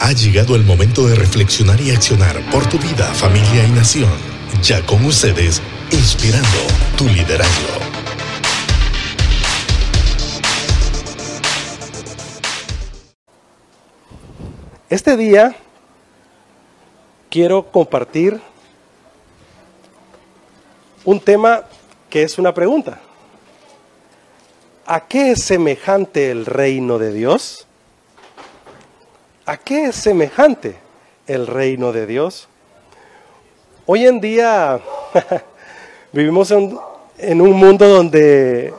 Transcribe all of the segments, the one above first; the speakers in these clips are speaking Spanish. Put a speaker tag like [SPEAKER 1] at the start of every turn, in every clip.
[SPEAKER 1] Ha llegado el momento de reflexionar y accionar por tu vida, familia y nación. Ya con ustedes, inspirando tu liderazgo.
[SPEAKER 2] Este día quiero compartir un tema que es una pregunta. ¿A qué es semejante el reino de Dios? ¿A qué es semejante el reino de Dios? Hoy en día vivimos en, un mundo donde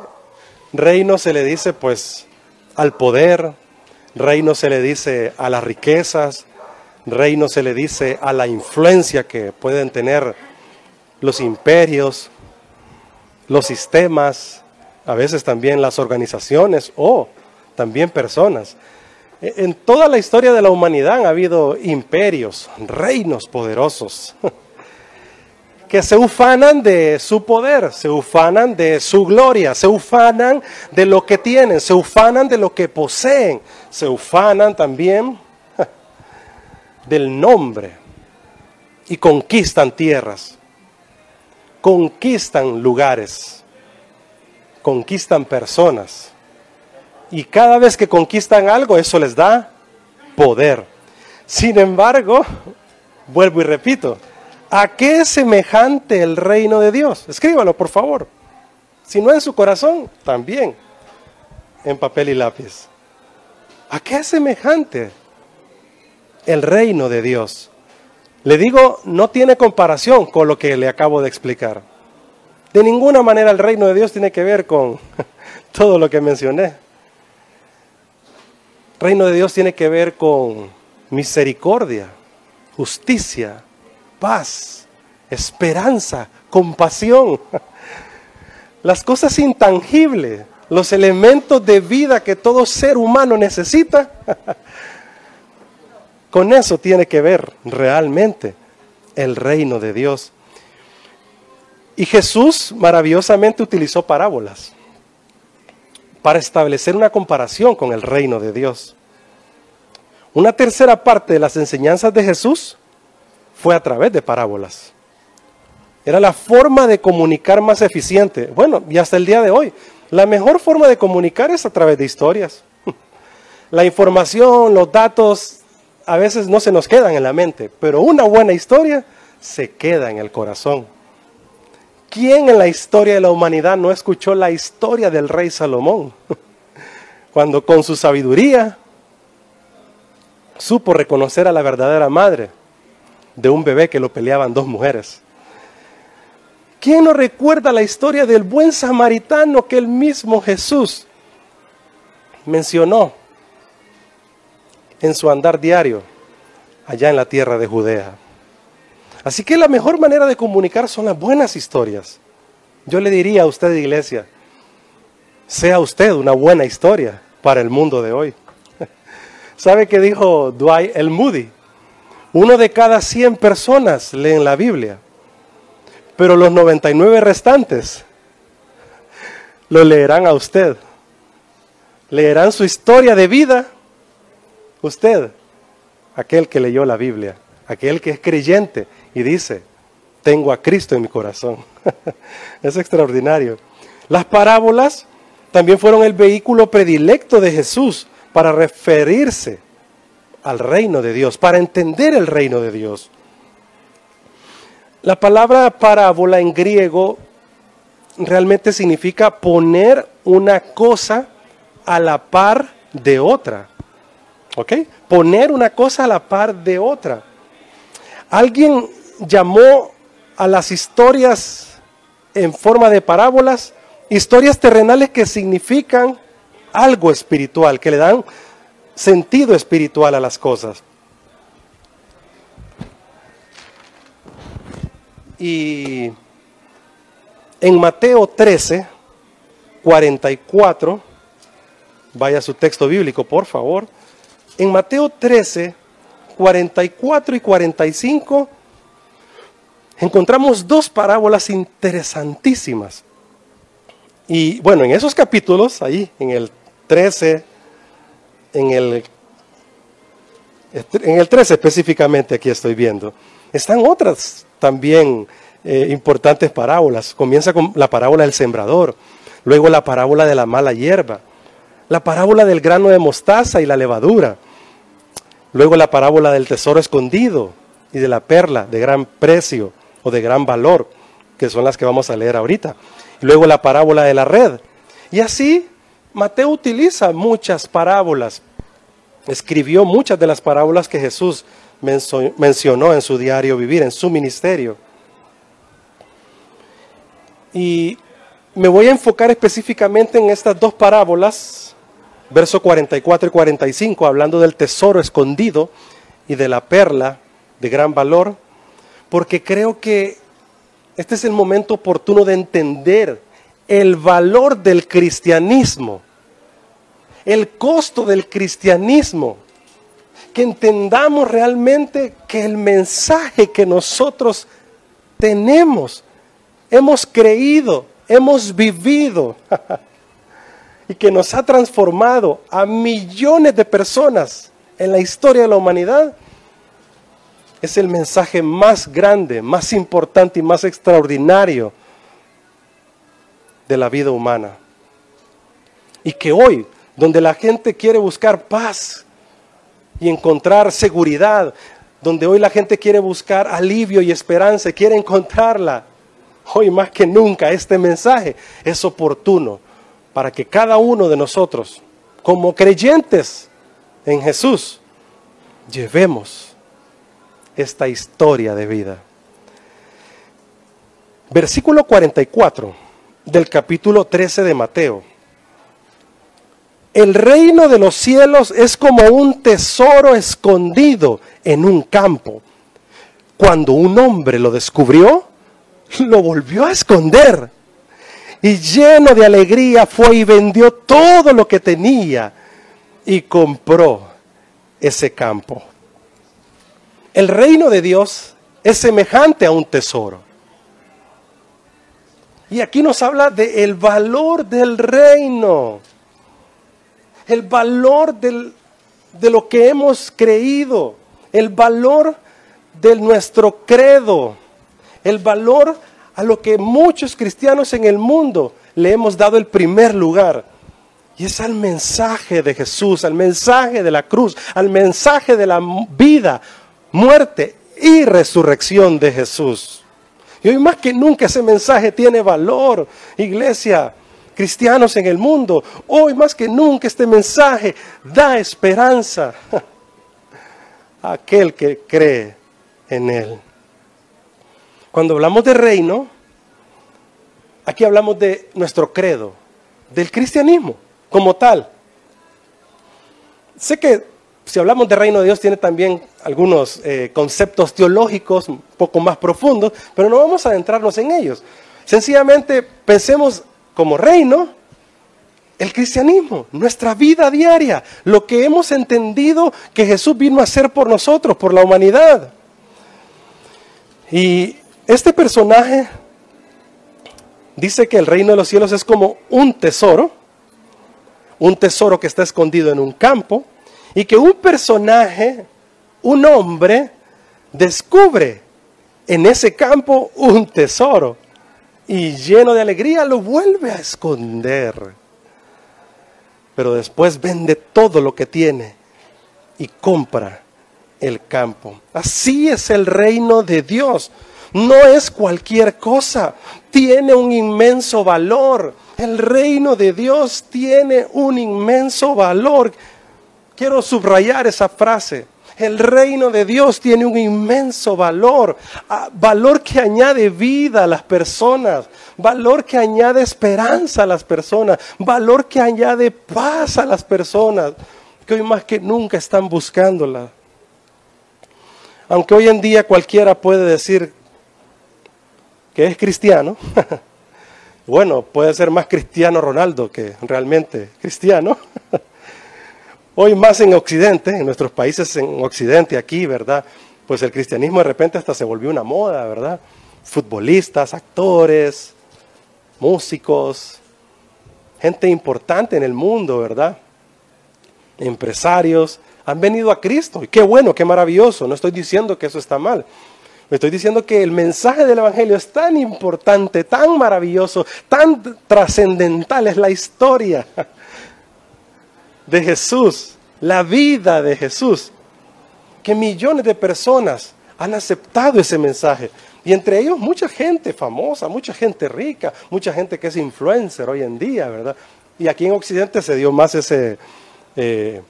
[SPEAKER 2] reino se le dice pues al poder, reino se le dice a las riquezas, reino se le dice a la influencia que pueden tener los imperios, los sistemas, a veces también las organizaciones o también personas. En toda la historia de la humanidad ha habido imperios, reinos poderosos, que se ufanan de su poder, se ufanan de su gloria, se ufanan de lo que tienen, se ufanan de lo que poseen, se ufanan también del nombre y conquistan tierras, conquistan lugares conquistan personas. Y cada vez que conquistan algo, eso les da poder. Sin embargo, vuelvo y repito, ¿a qué es semejante el reino de Dios? Escríbalo, por favor. Si no en su corazón, también en papel y lápiz. ¿A qué es semejante el reino de Dios? Le digo, no tiene comparación con lo que le acabo de explicar. De ninguna manera el reino de Dios tiene que ver con todo lo que mencioné. Reino de Dios tiene que ver con misericordia, justicia, paz, esperanza, compasión. Las cosas intangibles, los elementos de vida que todo ser humano necesita. Con eso tiene que ver realmente el reino de Dios. Y Jesús maravillosamente utilizó parábolas para establecer una comparación con el reino de Dios. Una tercera parte de las enseñanzas de Jesús fue a través de parábolas. Era la forma de comunicar más eficiente. Bueno, y hasta el día de hoy, la mejor forma de comunicar es a través de historias. La información, los datos, a veces no se nos quedan en la mente, pero una buena historia se queda en el corazón. ¿Quién en la historia de la humanidad no escuchó la historia del rey Salomón? Cuando con su sabiduría supo reconocer a la verdadera madre de un bebé que lo peleaban dos mujeres. ¿Quién no recuerda la historia del buen samaritano que el mismo Jesús mencionó en su andar diario allá en la tierra de Judea? Así que la mejor manera de comunicar son las buenas historias. Yo le diría a usted, iglesia, sea usted una buena historia para el mundo de hoy. ¿Sabe qué dijo Dwight el Moody? Uno de cada 100 personas leen la Biblia, pero los 99 restantes lo leerán a usted. Leerán su historia de vida usted, aquel que leyó la Biblia, aquel que es creyente y dice, tengo a Cristo en mi corazón. es extraordinario. Las parábolas también fueron el vehículo predilecto de Jesús para referirse al reino de Dios, para entender el reino de Dios. La palabra parábola en griego realmente significa poner una cosa a la par de otra. ¿Ok? Poner una cosa a la par de otra. Alguien llamó a las historias en forma de parábolas historias terrenales que significan algo espiritual, que le dan sentido espiritual a las cosas. Y en Mateo 13, 44, vaya su texto bíblico, por favor. En Mateo 13, 44 y 45 encontramos dos parábolas interesantísimas. Y bueno, en esos capítulos, ahí en el 13, en el En el 13 específicamente aquí estoy viendo. Están otras también eh, importantes parábolas. Comienza con la parábola del sembrador, luego la parábola de la mala hierba, la parábola del grano de mostaza y la levadura, luego la parábola del tesoro escondido y de la perla de gran precio o de gran valor, que son las que vamos a leer ahorita. Luego la parábola de la red. Y así Mateo utiliza muchas parábolas, escribió muchas de las parábolas que Jesús mencionó en su diario vivir, en su ministerio. Y me voy a enfocar específicamente en estas dos parábolas, verso 44 y 45, hablando del tesoro escondido y de la perla de gran valor, porque creo que este es el momento oportuno de entender el valor del cristianismo, el costo del cristianismo, que entendamos realmente que el mensaje que nosotros tenemos, hemos creído, hemos vivido y que nos ha transformado a millones de personas en la historia de la humanidad, es el mensaje más grande, más importante y más extraordinario de la vida humana. Y que hoy, donde la gente quiere buscar paz y encontrar seguridad, donde hoy la gente quiere buscar alivio y esperanza, quiere encontrarla, hoy más que nunca este mensaje es oportuno para que cada uno de nosotros, como creyentes en Jesús, llevemos esta historia de vida. Versículo 44 del capítulo 13 de Mateo. El reino de los cielos es como un tesoro escondido en un campo. Cuando un hombre lo descubrió, lo volvió a esconder. Y lleno de alegría fue y vendió todo lo que tenía y compró ese campo. El reino de Dios es semejante a un tesoro. Y aquí nos habla del el valor del reino, el valor de lo que hemos creído, el valor de nuestro credo, el valor a lo que muchos cristianos en el mundo le hemos dado el primer lugar. Y es al mensaje de Jesús, al mensaje de la cruz, al mensaje de la vida muerte y resurrección de Jesús. Y hoy más que nunca ese mensaje tiene valor, iglesia, cristianos en el mundo. Hoy más que nunca este mensaje da esperanza a aquel que cree en él. Cuando hablamos de reino, aquí hablamos de nuestro credo, del cristianismo como tal. Sé que si hablamos de reino de Dios, tiene también algunos eh, conceptos teológicos un poco más profundos, pero no vamos a adentrarnos en ellos. Sencillamente pensemos como reino el cristianismo, nuestra vida diaria, lo que hemos entendido que Jesús vino a hacer por nosotros, por la humanidad. Y este personaje dice que el reino de los cielos es como un tesoro, un tesoro que está escondido en un campo, y que un personaje, un hombre, descubre en ese campo un tesoro y lleno de alegría lo vuelve a esconder. Pero después vende todo lo que tiene y compra el campo. Así es el reino de Dios. No es cualquier cosa, tiene un inmenso valor. El reino de Dios tiene un inmenso valor Quiero subrayar esa frase. El reino de Dios tiene un inmenso valor, ah, valor que añade vida a las personas, valor que añade esperanza a las personas, valor que añade paz a las personas, que hoy más que nunca están buscándola. Aunque hoy en día cualquiera puede decir que es cristiano, bueno, puede ser más cristiano Ronaldo que realmente cristiano. Hoy más en Occidente, en nuestros países en Occidente, aquí, ¿verdad? Pues el cristianismo de repente hasta se volvió una moda, ¿verdad? Futbolistas, actores, músicos, gente importante en el mundo, ¿verdad? Empresarios, han venido a Cristo. Y qué bueno, qué maravilloso. No estoy diciendo que eso está mal. Me estoy diciendo que el mensaje del Evangelio es tan importante, tan maravilloso, tan trascendental. Es la historia de Jesús, la vida de Jesús, que millones de personas han aceptado ese mensaje. Y entre ellos mucha gente famosa, mucha gente rica, mucha gente que es influencer hoy en día, ¿verdad? Y aquí en Occidente se dio más ese, eh,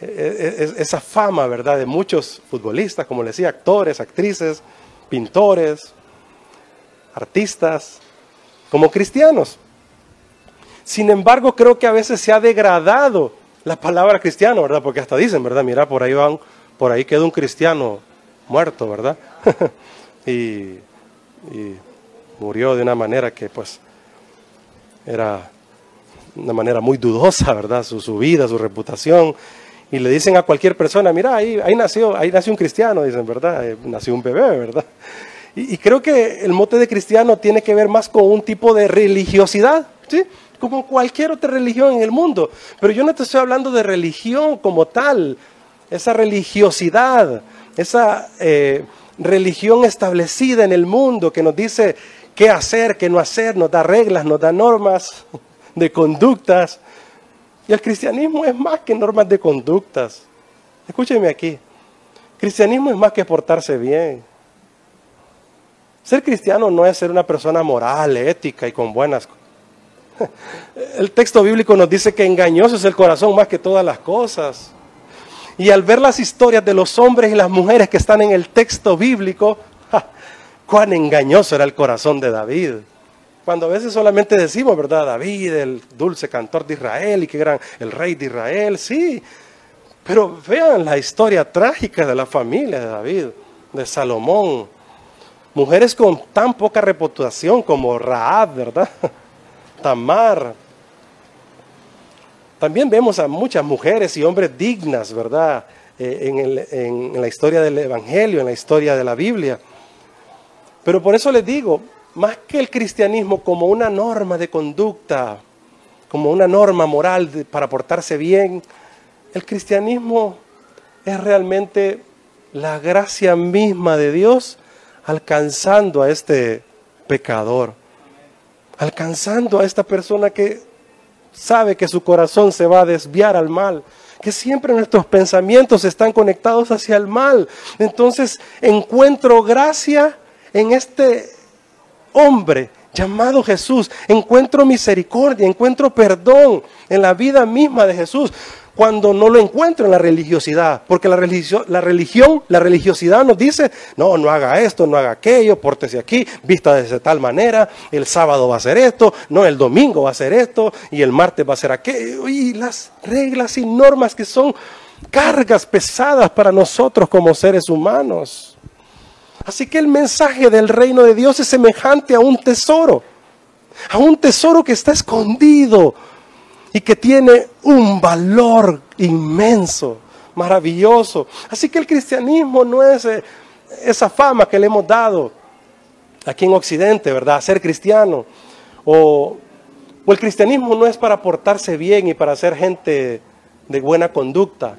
[SPEAKER 2] e, e, esa fama, ¿verdad? De muchos futbolistas, como le decía, actores, actrices, pintores, artistas, como cristianos. Sin embargo, creo que a veces se ha degradado la palabra cristiano, ¿verdad? Porque hasta dicen, ¿verdad? Mira, por ahí van, por ahí queda un cristiano muerto, ¿verdad? y, murió de una manera que pues era una manera muy dudosa, ¿verdad? Su, vida, su reputación. Y le dicen a cualquier persona, mira, ahí, ahí, nació, ahí nació un cristiano, dicen, ¿verdad? Eh, nació un bebé, ¿verdad? Y, y, creo que el mote de cristiano tiene que ver más con un tipo de religiosidad, ¿sí? Como cualquier otra religión en el mundo. Pero yo no te estoy hablando de religión como tal, esa religiosidad, esa... Eh, religión establecida en el mundo que nos dice qué hacer, qué no hacer, nos da reglas, nos da normas de conductas. Y el cristianismo es más que normas de conductas. Escúcheme aquí. Cristianismo es más que portarse bien. Ser cristiano no es ser una persona moral, ética y con buenas. El texto bíblico nos dice que engañoso es el corazón más que todas las cosas. Y al ver las historias de los hombres y las mujeres que están en el texto bíblico, cuán engañoso era el corazón de David. Cuando a veces solamente decimos, ¿verdad? David, el dulce cantor de Israel y que gran el rey de Israel, sí. Pero vean la historia trágica de la familia de David, de Salomón. Mujeres con tan poca reputación como Raab, ¿verdad? Tamar, también vemos a muchas mujeres y hombres dignas, ¿verdad? Eh, en, la historia del Evangelio, en la historia de la Biblia. Pero por eso les digo, más que el cristianismo como una norma de conducta, como una norma moral para portarse bien, el cristianismo es realmente la gracia misma de Dios alcanzando a este pecador, alcanzando a esta persona que sabe que su corazón se va a desviar al mal, que siempre nuestros pensamientos están conectados hacia el mal. Entonces encuentro gracia en este hombre llamado Jesús, encuentro misericordia, encuentro perdón en la vida misma de Jesús cuando no lo encuentro en la religiosidad. Porque la, la religión, la religiosidad nos dice, no, no haga esto, no haga aquello, pórtese aquí, vista de tal manera, el sábado va a ser esto, no, el domingo va a ser esto, y el martes va a ser aquello. Y las reglas y normas que son cargas pesadas para nosotros como seres humanos. Así que el mensaje del reino de Dios es semejante a un tesoro, a un tesoro que está escondido y que tiene un valor inmenso, maravilloso. Así que el cristianismo no es eh, esa fama que le hemos dado aquí en Occidente, ¿verdad? Ser cristiano. O, o el cristianismo no es para portarse bien y para ser gente de buena conducta.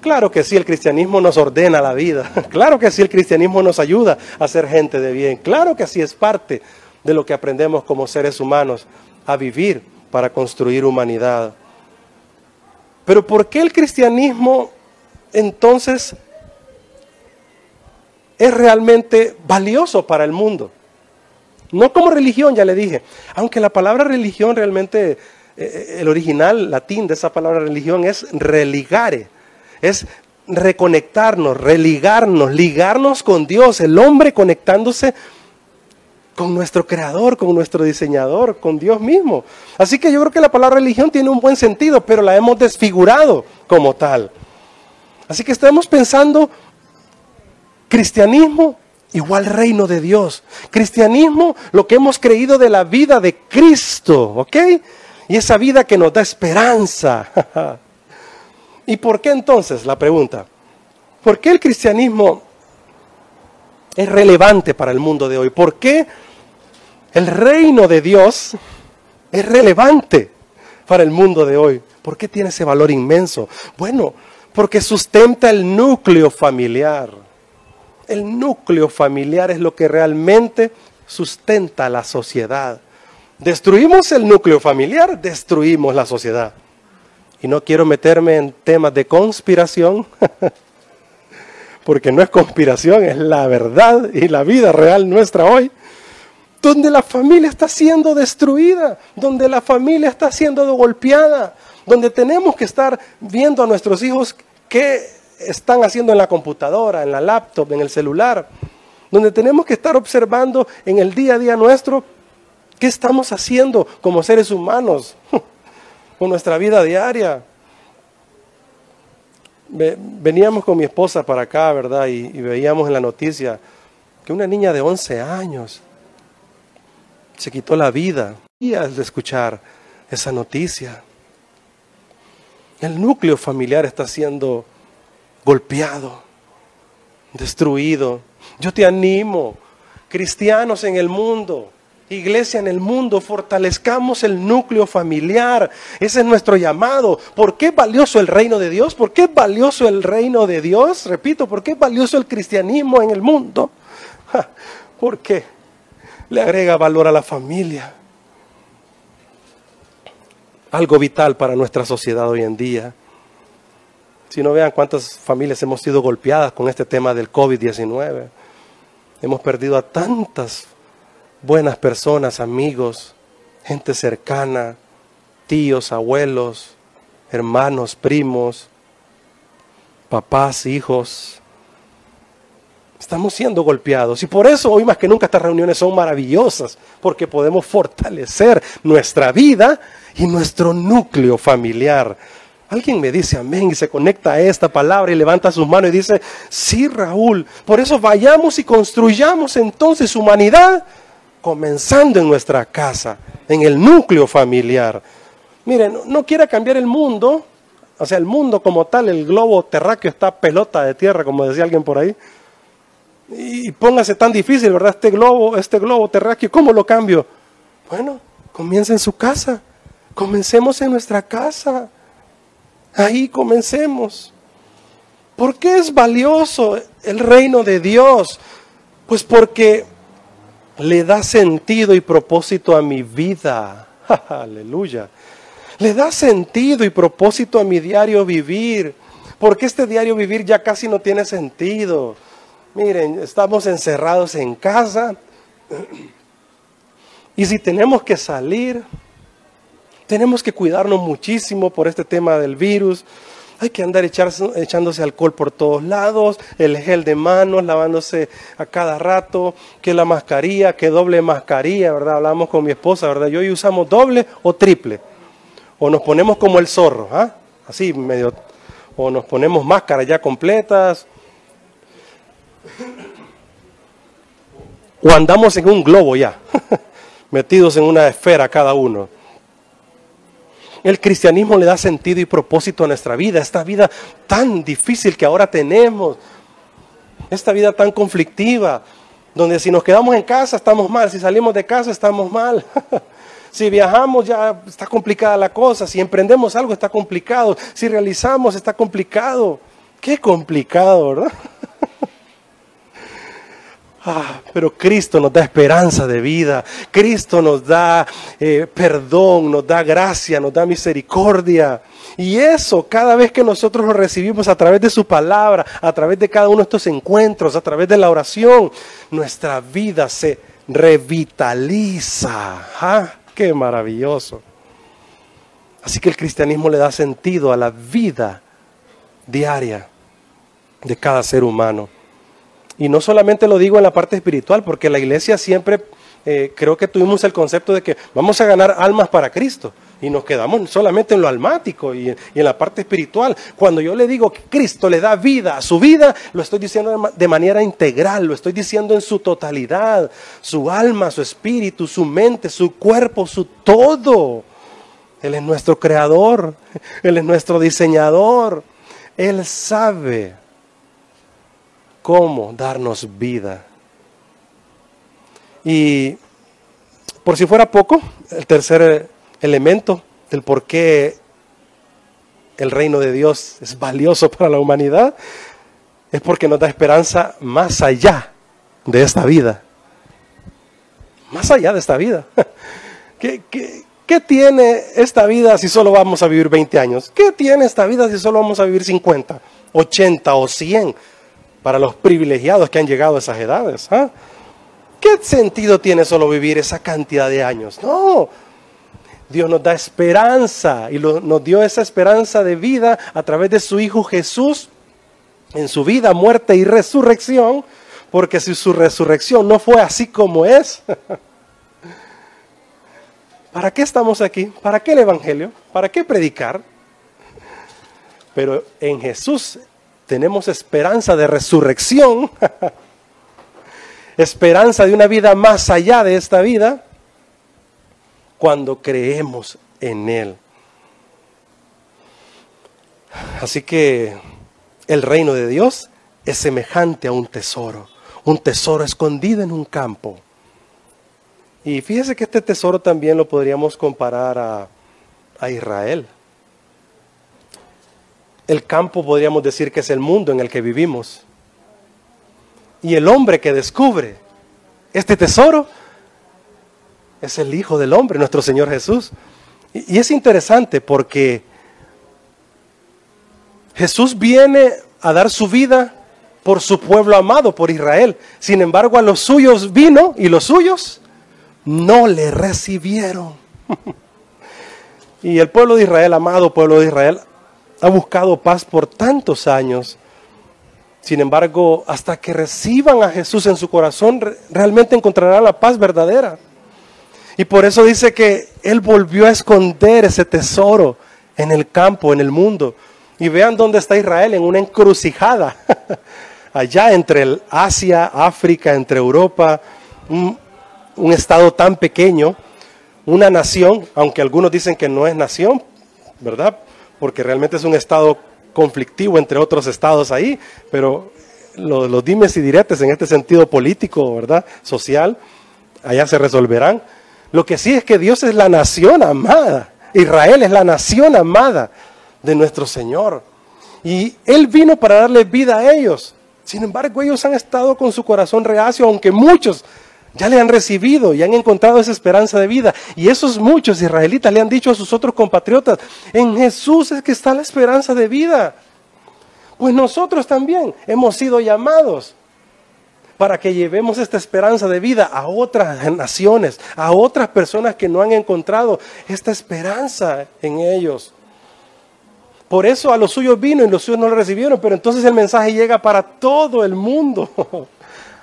[SPEAKER 2] Claro que sí, el cristianismo nos ordena la vida. Claro que sí, el cristianismo nos ayuda a ser gente de bien. Claro que sí es parte de lo que aprendemos como seres humanos a vivir para construir humanidad. Pero ¿por qué el cristianismo entonces es realmente valioso para el mundo? No como religión, ya le dije. Aunque la palabra religión realmente, eh, eh, el original latín de esa palabra religión es religare, es reconectarnos, religarnos, ligarnos con Dios, el hombre conectándose con nuestro creador, con nuestro diseñador, con Dios mismo. Así que yo creo que la palabra religión tiene un buen sentido, pero la hemos desfigurado como tal. Así que estamos pensando cristianismo igual reino de Dios. Cristianismo, lo que hemos creído de la vida de Cristo, ¿ok? Y esa vida que nos da esperanza. ¿Y por qué entonces? La pregunta. ¿Por qué el cristianismo es relevante para el mundo de hoy? ¿Por qué el reino de Dios es relevante para el mundo de hoy. ¿Por qué tiene ese valor inmenso? Bueno, porque sustenta el núcleo familiar. El núcleo familiar es lo que realmente sustenta la sociedad. Destruimos el núcleo familiar, destruimos la sociedad. Y no quiero meterme en temas de conspiración, porque no es conspiración, es la verdad y la vida real nuestra hoy. Donde la familia está siendo destruida, donde la familia está siendo golpeada, donde tenemos que estar viendo a nuestros hijos qué están haciendo en la computadora, en la laptop, en el celular, donde tenemos que estar observando en el día a día nuestro qué estamos haciendo como seres humanos con nuestra vida diaria. Veníamos con mi esposa para acá, ¿verdad? Y, veíamos en la noticia que una niña de 11 años se quitó la vida y al escuchar esa noticia. El núcleo familiar está siendo golpeado, destruido. Yo te animo, cristianos en el mundo, iglesia en el mundo, fortalezcamos el núcleo familiar. Ese es nuestro llamado. ¿Por qué es valioso el reino de Dios? ¿Por qué es valioso el reino de Dios? Repito, ¿por qué es valioso el cristianismo en el mundo? Porque le agrega valor a la familia algo vital para nuestra sociedad hoy en día. Si no vean cuántas familias hemos sido golpeadas con este tema del COVID-19. Hemos perdido a tantas buenas personas, amigos, gente cercana, tíos, abuelos, hermanos, primos, papás, hijos. Estamos siendo golpeados y por eso hoy más que nunca estas reuniones son maravillosas, porque podemos fortalecer nuestra vida y nuestro núcleo familiar. Alguien me dice amén y se conecta a esta palabra y levanta sus manos y dice, sí Raúl, por eso vayamos y construyamos entonces humanidad comenzando en nuestra casa, en el núcleo familiar. Miren, no, quiera cambiar el mundo, o sea, el mundo como tal, el globo terráqueo está pelota de tierra, como decía alguien por ahí. Y póngase tan difícil, ¿verdad? Este globo, este globo terráqueo, ¿cómo lo cambio? Bueno, comienza en su casa. Comencemos en nuestra casa. Ahí comencemos. ¿Por qué es valioso el reino de Dios? Pues porque le da sentido y propósito a mi vida. Aleluya. Le da sentido y propósito a mi diario vivir. Porque este diario vivir ya casi no tiene sentido. Miren, estamos encerrados en casa. Y si tenemos que salir, tenemos que cuidarnos muchísimo por este tema del virus. Hay que andar echándose alcohol por todos lados, el gel de manos, lavándose a cada rato, que la mascarilla, que doble mascarilla, ¿verdad? Hablamos con mi esposa, ¿verdad? Yo hoy usamos doble o triple. O nos ponemos como el zorro, ¿ah? Así medio. O nos ponemos máscaras ya completas. O andamos en un globo ya, metidos en una esfera cada uno. El cristianismo le da sentido y propósito a nuestra vida, esta vida tan difícil que ahora tenemos, esta vida tan conflictiva, donde si nos quedamos en casa estamos mal, si salimos de casa estamos mal. Si viajamos ya está complicada la cosa, si emprendemos algo está complicado, si realizamos está complicado. Qué complicado, ¿verdad? Ah, pero Cristo nos da esperanza de vida, Cristo nos da eh, perdón, nos da gracia, nos da misericordia. Y eso cada vez que nosotros lo recibimos a través de su palabra, a través de cada uno de estos encuentros, a través de la oración, nuestra vida se revitaliza. ¡Ah! ¡Qué maravilloso! Así que el cristianismo le da sentido a la vida diaria de cada ser humano. Y no solamente lo digo en la parte espiritual, porque la iglesia siempre eh, creo que tuvimos el concepto de que vamos a ganar almas para Cristo. Y nos quedamos solamente en lo almático y, y en la parte espiritual. Cuando yo le digo que Cristo le da vida a su vida, lo estoy diciendo de manera integral, lo estoy diciendo en su totalidad. Su alma, su espíritu, su mente, su cuerpo, su todo. Él es nuestro creador, Él es nuestro diseñador. Él sabe cómo darnos vida. Y por si fuera poco, el tercer elemento del por qué el reino de Dios es valioso para la humanidad, es porque nos da esperanza más allá de esta vida. Más allá de esta vida. ¿Qué, qué, tiene esta vida si solo vamos a vivir 20 años? ¿Qué tiene esta vida si solo vamos a vivir 50, 80 o 100 para los privilegiados que han llegado a esas edades? ¿ah? ¿Qué sentido tiene solo vivir esa cantidad de años? No, Dios nos da esperanza y nos dio esa esperanza de vida a través de su Hijo Jesús en su vida, muerte y resurrección, porque si su resurrección no fue así como es, ¿para qué estamos aquí? ¿Para qué el Evangelio? ¿Para qué predicar? Pero en Jesús tenemos esperanza de resurrección, esperanza de una vida más allá de esta vida cuando creemos en Él. Así que el reino de Dios es semejante a un tesoro, un tesoro escondido en un campo. Y fíjese que este tesoro también lo podríamos comparar a, a Israel. El campo podríamos decir que es el mundo en el que vivimos. Y el hombre que descubre este tesoro es el Hijo del Hombre, nuestro Señor Jesús. Y, es interesante porque Jesús viene a dar su vida por su pueblo amado, por Israel. Sin embargo, a los suyos vino y los suyos no le recibieron. y el pueblo de Israel, amado pueblo de Israel, ha buscado paz por tantos años. Sin embargo, hasta que reciban a Jesús en su corazón, realmente encontrarán la paz verdadera. Y por eso dice que Él volvió a esconder ese tesoro en el campo, en el mundo. Y vean dónde está Israel, en una encrucijada, allá entre Asia, África, entre Europa, un estado tan pequeño, una nación, aunque algunos dicen que no es nación, ¿verdad? Porque realmente es un estado conflictivo entre otros estados ahí, pero los, dimes y diretes en este sentido político, ¿verdad? Social, allá se resolverán. Lo que sí es que Dios es la nación amada. Israel es la nación amada de nuestro Señor. Y Él vino para darle vida a ellos. Sin embargo, ellos han estado con su corazón reacio, aunque muchos ya le han recibido y han encontrado esa esperanza de vida. Y esos muchos israelitas le han dicho a sus otros compatriotas, en Jesús es que está la esperanza de vida. Pues nosotros también hemos sido llamados para que llevemos esta esperanza de vida a otras naciones, a otras personas que no han encontrado esta esperanza en ellos. Por eso a los suyos vino y los suyos no lo recibieron, pero entonces el mensaje llega para todo el mundo,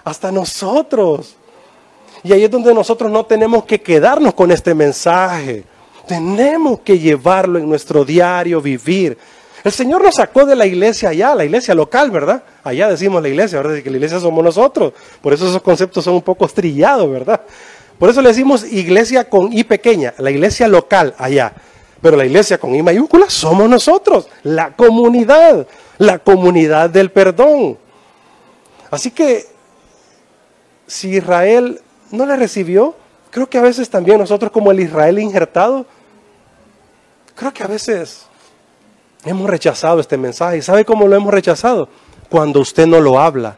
[SPEAKER 2] hasta nosotros. Y ahí es donde nosotros no tenemos que quedarnos con este mensaje. Tenemos que llevarlo en nuestro diario vivir. El Señor nos sacó de la iglesia allá, la iglesia local, ¿verdad? Allá decimos la iglesia, ¿verdad? Que la iglesia somos nosotros. Por eso esos conceptos son un poco estrillados, ¿verdad? Por eso le decimos iglesia con I pequeña, la iglesia local allá. Pero la iglesia con I mayúscula somos nosotros, la comunidad, la comunidad del perdón. Así que si Israel no le recibió, creo que a veces también nosotros como el Israel injertado, creo que a veces Hemos rechazado este mensaje. ¿Y sabe cómo lo hemos rechazado? Cuando usted no lo habla,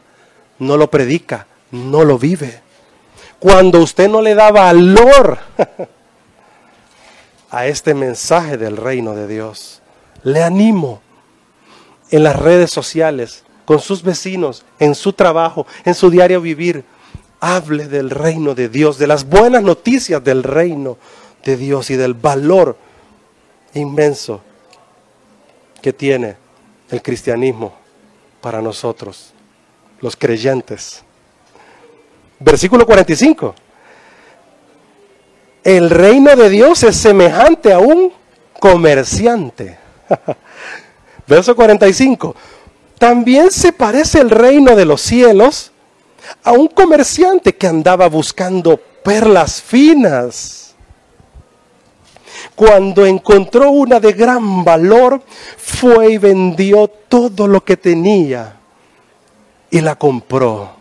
[SPEAKER 2] no lo predica, no lo vive. Cuando usted no le da valor a este mensaje del reino de Dios. Le animo en las redes sociales, con sus vecinos, en su trabajo, en su diario vivir. Hable del reino de Dios, de las buenas noticias del reino de Dios y del valor inmenso que tiene el cristianismo para nosotros, los creyentes. Versículo 45. El reino de Dios es semejante a un comerciante. Verso 45. También se parece el reino de los cielos a un comerciante que andaba buscando perlas finas cuando encontró una de gran valor, fue y vendió todo lo que tenía y la compró.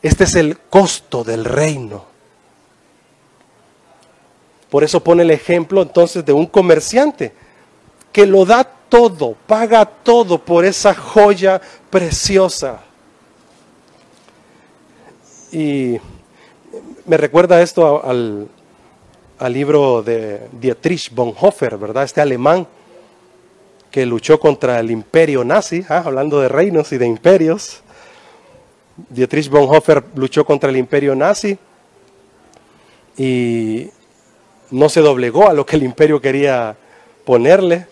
[SPEAKER 2] Este es el costo del reino. Por eso pone el ejemplo entonces de un comerciante. que lo da todo, paga todo por esa joya preciosa. Y me recuerda esto al, al libro de Dietrich Bonhoeffer, ¿verdad? Este alemán que luchó contra el imperio nazi, ¿ah? hablando de reinos y de imperios. Dietrich Bonhoeffer luchó contra el imperio nazi y no se doblegó a lo que el imperio quería ponerle.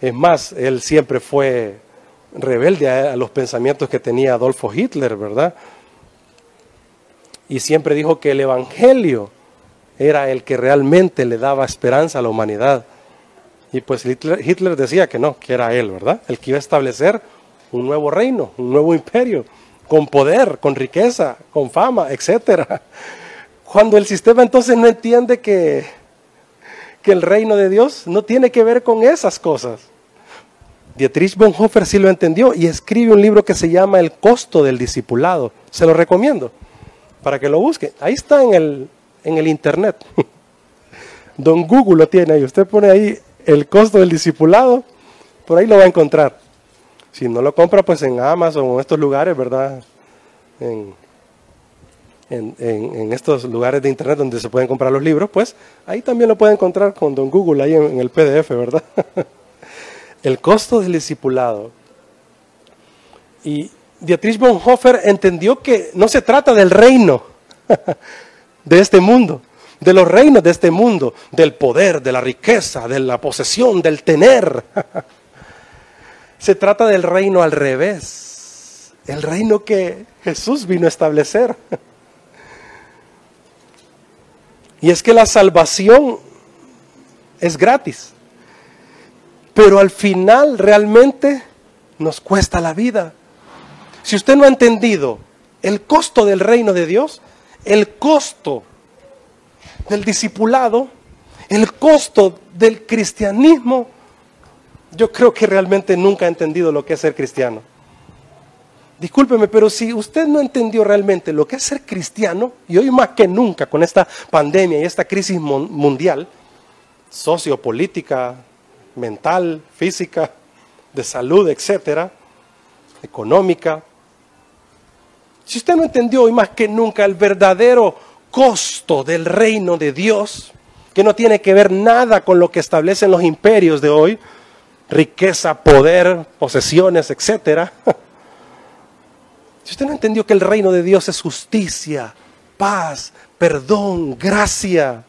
[SPEAKER 2] Es más, él siempre fue rebelde a, los pensamientos que tenía Adolfo Hitler, ¿verdad? Y siempre dijo que el Evangelio era el que realmente le daba esperanza a la humanidad. Y pues Hitler, decía que no, que era él, ¿verdad? El que iba a establecer un nuevo reino, un nuevo imperio, con poder, con riqueza, con fama, etcétera. Cuando el sistema entonces no entiende que, que el reino de Dios no tiene que ver con esas cosas. Dietrich Bonhoeffer sí lo entendió y escribe un libro que se llama El costo del discipulado. Se lo recomiendo para que lo busque. Ahí está en el, en el internet. Don Google lo tiene ahí. Usted pone ahí el costo del discipulado, por ahí lo va a encontrar. Si no lo compra, pues en Amazon o en estos lugares, ¿verdad? En, en, estos lugares de internet donde se pueden comprar los libros, pues ahí también lo puede encontrar con Don Google, ahí en, el PDF, ¿verdad? el costo del discipulado. Y Dietrich Bonhoeffer entendió que no se trata del reino de este mundo, de los reinos de este mundo, del poder, de la riqueza, de la posesión, del tener. Se trata del reino al revés, el reino que Jesús vino a establecer. Y es que la salvación es gratis, pero al final realmente nos cuesta la vida. Si usted no ha entendido el costo del reino de Dios, el costo del discipulado, el costo del cristianismo, yo creo que realmente nunca ha entendido lo que es ser cristiano. Discúlpeme, pero si usted no entendió realmente lo que es ser cristiano, y hoy más que nunca con esta pandemia y esta crisis mundial, sociopolítica, mental, física, de salud, etcétera, económica, si usted no entendió hoy más que nunca el verdadero costo del reino de Dios, que no tiene que ver nada con lo que establecen los imperios de hoy, riqueza, poder, posesiones, etcétera. Si usted no entendió que el reino de Dios es justicia, paz, perdón, gracia,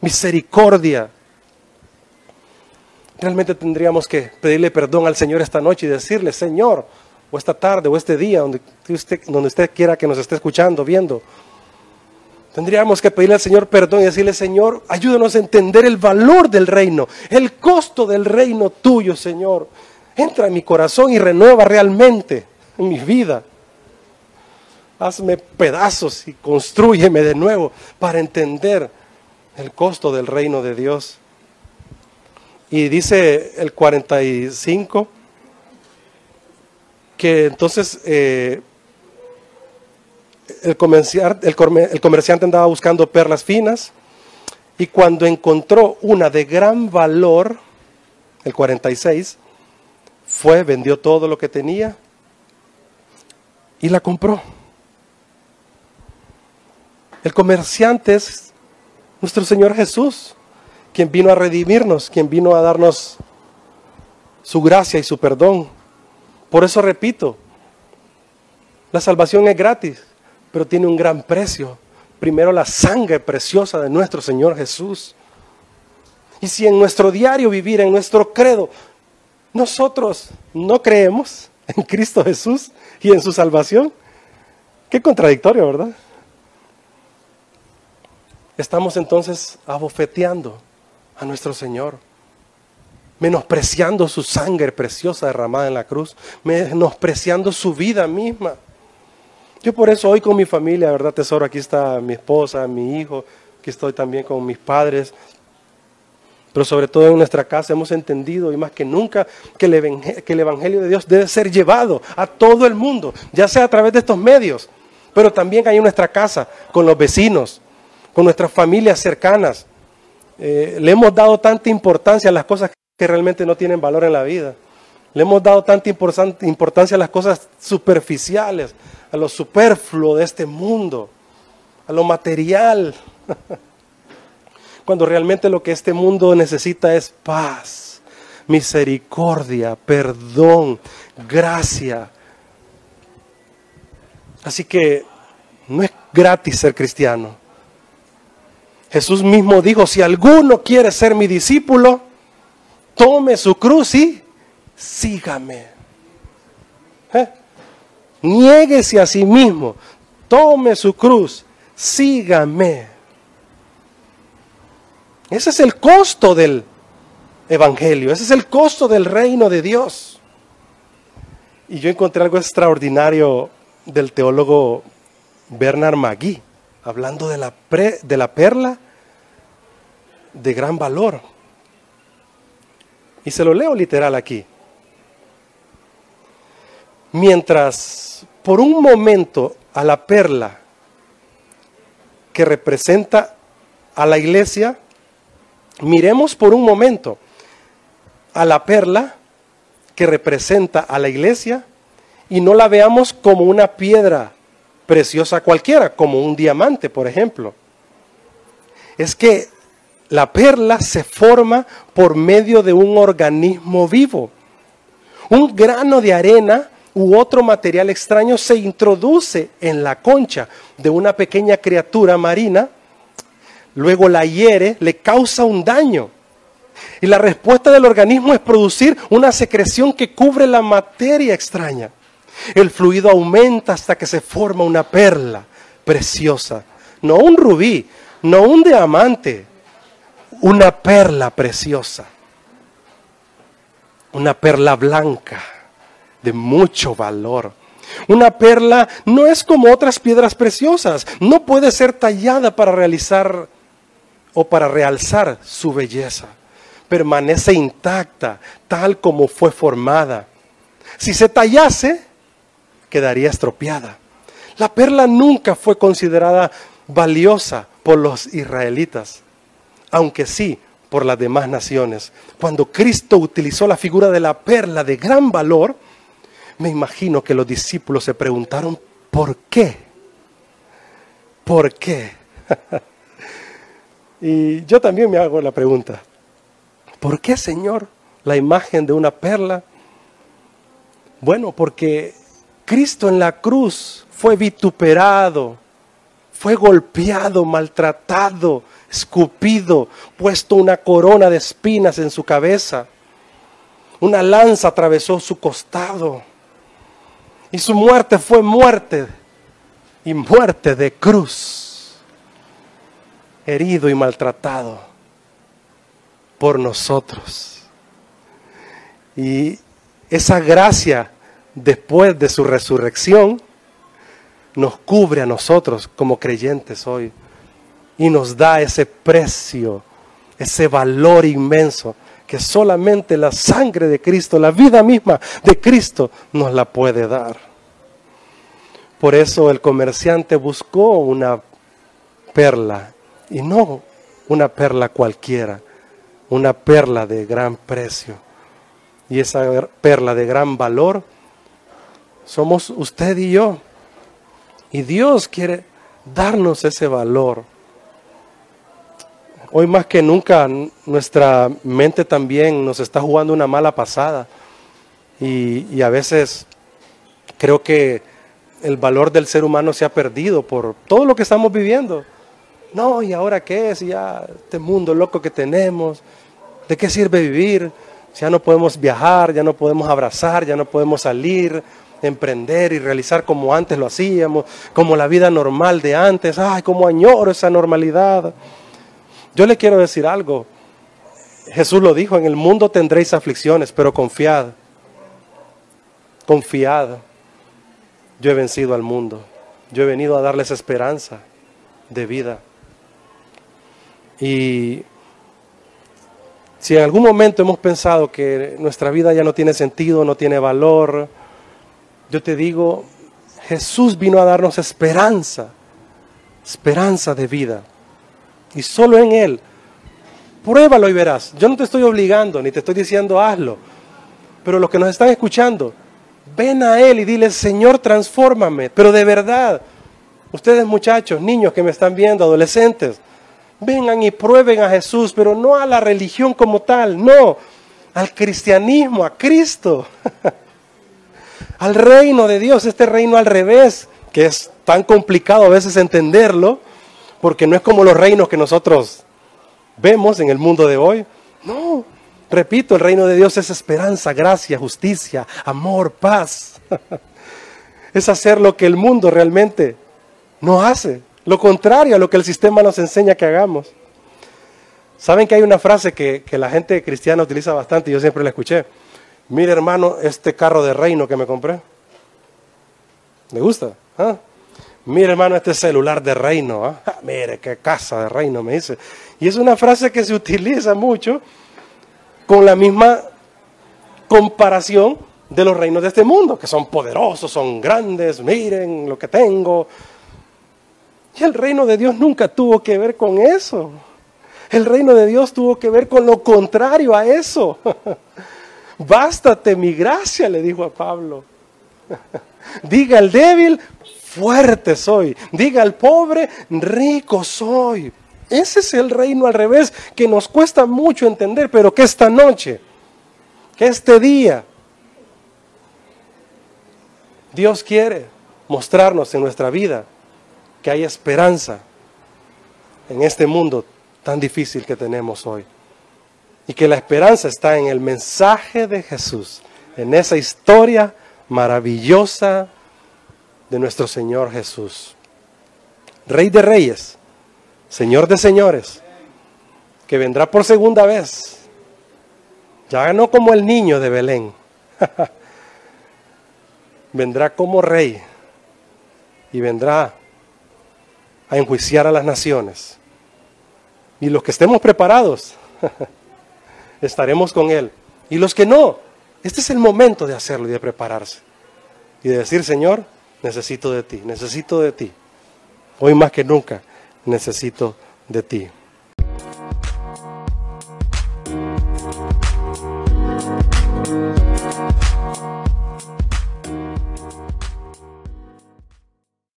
[SPEAKER 2] misericordia, realmente tendríamos que pedirle perdón al Señor esta noche y decirle, Señor, o esta tarde, o este día, donde usted, donde usted quiera que nos esté escuchando, viendo, Tendríamos que pedirle al Señor perdón y decirle, Señor, ayúdanos a entender el valor del reino, el costo del reino tuyo, Señor. Entra en mi corazón y renueva realmente en mi vida. Hazme pedazos y construyeme de nuevo para entender el costo del reino de Dios. Y dice el 45 que entonces eh, el, comerciante, andaba buscando perlas finas y cuando encontró una de gran valor, el 46, fue, vendió todo lo que tenía y la compró. El comerciante es nuestro Señor Jesús, quien vino a redimirnos, quien vino a darnos su gracia y su perdón. Por eso repito, la salvación es gratis pero tiene un gran precio. Primero la sangre preciosa de nuestro Señor Jesús. Y si en nuestro diario vivir, en nuestro credo, nosotros no creemos en Cristo Jesús y en su salvación, qué contradictorio, ¿verdad? Estamos entonces abofeteando a nuestro Señor, menospreciando su sangre preciosa derramada en la cruz, menospreciando su vida misma. Yo por eso hoy con mi familia, ¿verdad, tesoro? Aquí está mi esposa, mi hijo, aquí estoy también con mis padres. Pero sobre todo en nuestra casa hemos entendido y más que nunca que el, Evangelio de Dios debe ser llevado a todo el mundo, ya sea a través de estos medios, pero también ahí en nuestra casa, con los vecinos, con nuestras familias cercanas. Eh, le hemos dado tanta importancia a las cosas que realmente no tienen valor en la vida. Le hemos dado tanta importancia a las cosas superficiales, a lo superfluo de este mundo, a lo material, cuando realmente lo que este mundo necesita es paz, misericordia, perdón, gracia. Así que no es gratis ser cristiano. Jesús mismo dijo, si alguno quiere ser mi discípulo, tome su cruz y sígame. ¿Eh? Niéguese a sí mismo, tome su cruz, sígame. Ese es el costo del Evangelio, ese es el costo del reino de Dios. Y yo encontré algo extraordinario del teólogo Bernard Magui, hablando de la, de la perla de gran valor. Y se lo leo literal aquí. Mientras por un momento a la perla que representa a la iglesia, miremos por un momento a la perla que representa a la iglesia y no la veamos como una piedra preciosa cualquiera, como un diamante, por ejemplo. Es que la perla se forma por medio de un organismo vivo. Un grano de arena u otro material extraño se introduce en la concha de una pequeña criatura marina, luego la hiere, le causa un daño. Y la respuesta del organismo es producir una secreción que cubre la materia extraña. El fluido aumenta hasta que se forma una perla preciosa. No un rubí, no un diamante, una perla preciosa, una perla blanca de mucho valor. Una perla no es como otras piedras preciosas, no puede ser tallada para realizar o para realzar su belleza. Permanece intacta, tal como fue formada. Si se tallase, quedaría estropeada. La perla nunca fue considerada valiosa por los israelitas aunque sí por las demás naciones. Cuando Cristo utilizó la figura de la perla de gran valor, me imagino que los discípulos se preguntaron, ¿por qué? ¿Por qué? y yo también me hago la pregunta, ¿por qué, Señor, la imagen de una perla? Bueno, porque Cristo en la cruz fue vituperado, fue golpeado, maltratado, escupido, puesto una corona de espinas en su cabeza. Una lanza atravesó su costado. Y su muerte fue muerte y muerte de cruz. Herido y maltratado por nosotros. Y esa gracia después de su resurrección nos cubre a nosotros como creyentes hoy y nos da ese precio, ese valor inmenso que solamente la sangre de Cristo, la vida misma de Cristo nos la puede dar. Por eso el comerciante buscó una perla y no una perla cualquiera, una perla de gran precio. Y esa perla de gran valor somos usted y yo. Y Dios quiere darnos ese valor. Hoy más que nunca nuestra mente también nos está jugando una mala pasada y, a veces creo que el valor del ser humano se ha perdido por todo lo que estamos viviendo. No, ¿y ahora qué es? Ya este mundo loco que tenemos, ¿de qué sirve vivir? Ya no podemos viajar, ya no podemos abrazar, ya no podemos salir, emprender y realizar como antes lo hacíamos, como la vida normal de antes. Ay, como añoro esa normalidad. Yo le quiero decir algo. Jesús lo dijo, en el mundo tendréis aflicciones, pero confiad. Confiad. Yo he vencido al mundo. Yo he venido a darles esperanza de vida. Y si en algún momento hemos pensado que nuestra vida ya no tiene sentido, no tiene valor, yo te digo, Jesús vino a darnos esperanza, esperanza de vida. Y solo en Él Pruébalo y verás. Yo no te estoy obligando, ni te estoy diciendo hazlo. Pero los que nos están escuchando, ven a Él y dile, Señor, transfórmame. Pero de verdad, ustedes muchachos, niños que me están viendo, adolescentes, vengan y prueben a Jesús, pero no a la religión como tal, no, al cristianismo, a Cristo, al reino de Dios, este reino al revés, que es tan complicado a veces entenderlo, porque no es como los reinos que nosotros vemos en el mundo de hoy. No, repito, el reino de Dios es esperanza, gracia, justicia, amor, paz. es hacer lo que el mundo realmente no hace, lo contrario a lo que el sistema nos enseña que hagamos. Saben que hay una frase que, la gente cristiana utiliza bastante yo siempre la escuché. Mire hermano, este carro de reino que me compré. ¿Le gusta? ¿Ah? Mire hermano, este celular de reino. ¿ah? mire, qué casa de reino, me dice. Y es una frase que se utiliza mucho con la misma comparación de los reinos de este mundo, que son poderosos, son grandes, miren lo que tengo. Y el reino de Dios nunca tuvo que ver con eso. El reino de Dios tuvo que ver con lo contrario a eso. Bástate mi gracia, le dijo a Pablo. Diga al débil, fuerte soy. Diga al pobre, rico soy. Ese es el reino al revés que nos cuesta mucho entender, pero que esta noche, que este día, Dios quiere mostrarnos en nuestra vida que hay esperanza en este mundo tan difícil que tenemos hoy. Y que la esperanza está en el mensaje de Jesús, en esa historia maravillosa de nuestro Señor Jesús. Rey de reyes, Señor de señores, que vendrá por segunda vez. Ya no como el niño de Belén, vendrá como rey y vendrá a enjuiciar a las naciones. Y los que estemos preparados, estaremos con Él. Y los que no, este es el momento de hacerlo y de prepararse. Y de decir, Señor, necesito de ti, necesito de ti. Hoy más que nunca necesito de ti.